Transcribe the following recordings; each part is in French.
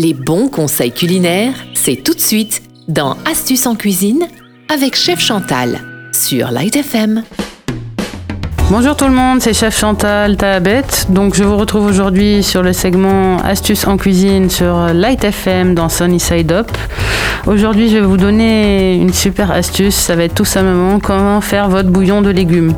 Les bons conseils culinaires, c'est tout de suite dans Astuces en cuisine avec Chef Chantal sur Light FM. Bonjour tout le monde, c'est Chef Chantal Tahabet. Donc je vous retrouve aujourd'hui sur le segment Astuces en cuisine sur Light FM dans Sunny Side Up. Aujourd'hui, je vais vous donner une super astuce. Ça va être tout simplement comment faire votre bouillon de légumes.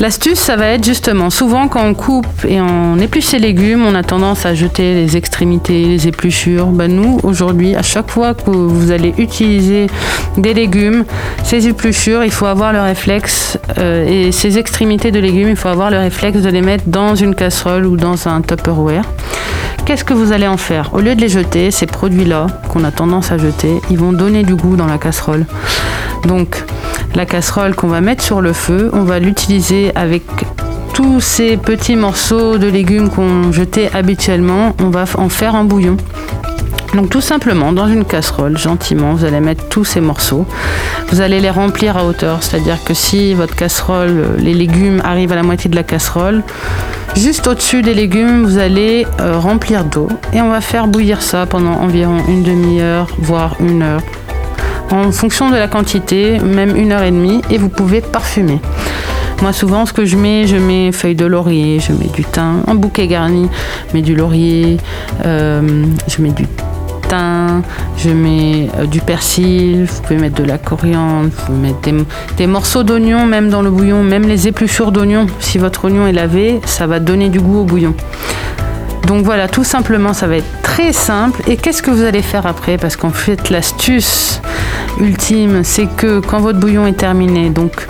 L'astuce, ça va être justement, souvent quand on coupe et on épluche ses légumes, on a tendance à jeter les extrémités, les épluchures. Ben nous, aujourd'hui, à chaque fois que vous allez utiliser des légumes, ces épluchures, il faut avoir le réflexe, euh, et ces extrémités de légumes, il faut avoir le réflexe de les mettre dans une casserole ou dans un Tupperware. Qu'est-ce que vous allez en faire? Au lieu de les jeter, ces produits-là qu'on a tendance à jeter, ils vont donner du goût dans la casserole. Donc, la casserole qu'on va mettre sur le feu, on va l'utiliser avec tous ces petits morceaux de légumes qu'on jetait habituellement, on va en faire un bouillon. Donc tout simplement, dans une casserole, gentiment, vous allez mettre tous ces morceaux. Vous allez les remplir à hauteur, c'est-à-dire que si votre casserole, les légumes arrivent à la moitié de la casserole, juste au-dessus des légumes, vous allez euh, remplir d'eau et on va faire bouillir ça pendant environ une demi-heure, voire une heure, en fonction de la quantité, même une heure et demie, et vous pouvez parfumer. Moi, souvent, ce que je mets, je mets feuilles de laurier, je mets du thym, un bouquet garni, je mets du laurier, euh, je mets du je mets euh, du persil, vous pouvez mettre de la coriandre, vous pouvez mettre des, morceaux d'oignon, même dans le bouillon, même les épluchures d'oignon. Si votre oignon est lavé, ça va donner du goût au bouillon. Donc voilà, tout simplement, ça va être très simple. Et qu'est-ce que vous allez faire après? Parce qu'en fait, l'astuce ultime, c'est que quand votre bouillon est terminé, donc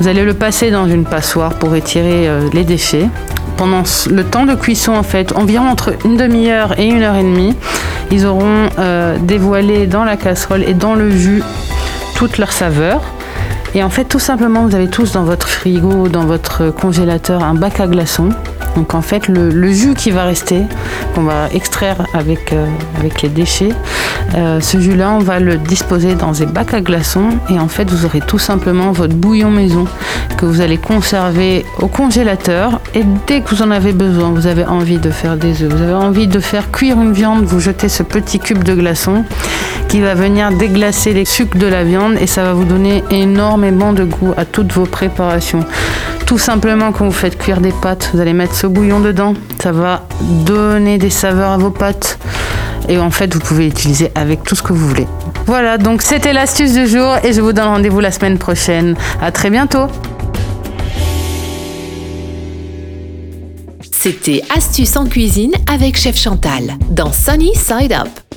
vous allez le passer dans une passoire pour étirer euh, les déchets. Pendant le temps de cuisson, en fait, environ entre une demi-heure et une heure et demie, ils auront euh, dévoilé dans la casserole et dans le jus toute leur saveur. Et en fait, tout simplement, vous avez tous dans votre frigo, dans votre congélateur, un bac à glaçons. Donc en fait, le, jus qui va rester, qu'on va extraire avec, euh, les déchets, euh, ce jus-là, on va le disposer dans des bacs à glaçons. Et en fait, vous aurez tout simplement votre bouillon maison que vous allez conserver au congélateur et dès que vous en avez besoin, vous avez envie de faire des œufs, vous avez envie de faire cuire une viande, vous jetez ce petit cube de glaçons qui va venir déglacer les sucres de la viande et ça va vous donner énormément de goût à toutes vos préparations. Tout simplement, quand vous faites cuire des pâtes, vous allez mettre ce bouillon dedans. Ça va donner des saveurs à vos pâtes. Et en fait, vous pouvez l'utiliser avec tout ce que vous voulez. Voilà, donc c'était l'astuce du jour et je vous donne rendez-vous la semaine prochaine. À très bientôt. C'était Astuce en cuisine avec Chef Chantal dans Sunny Side Up.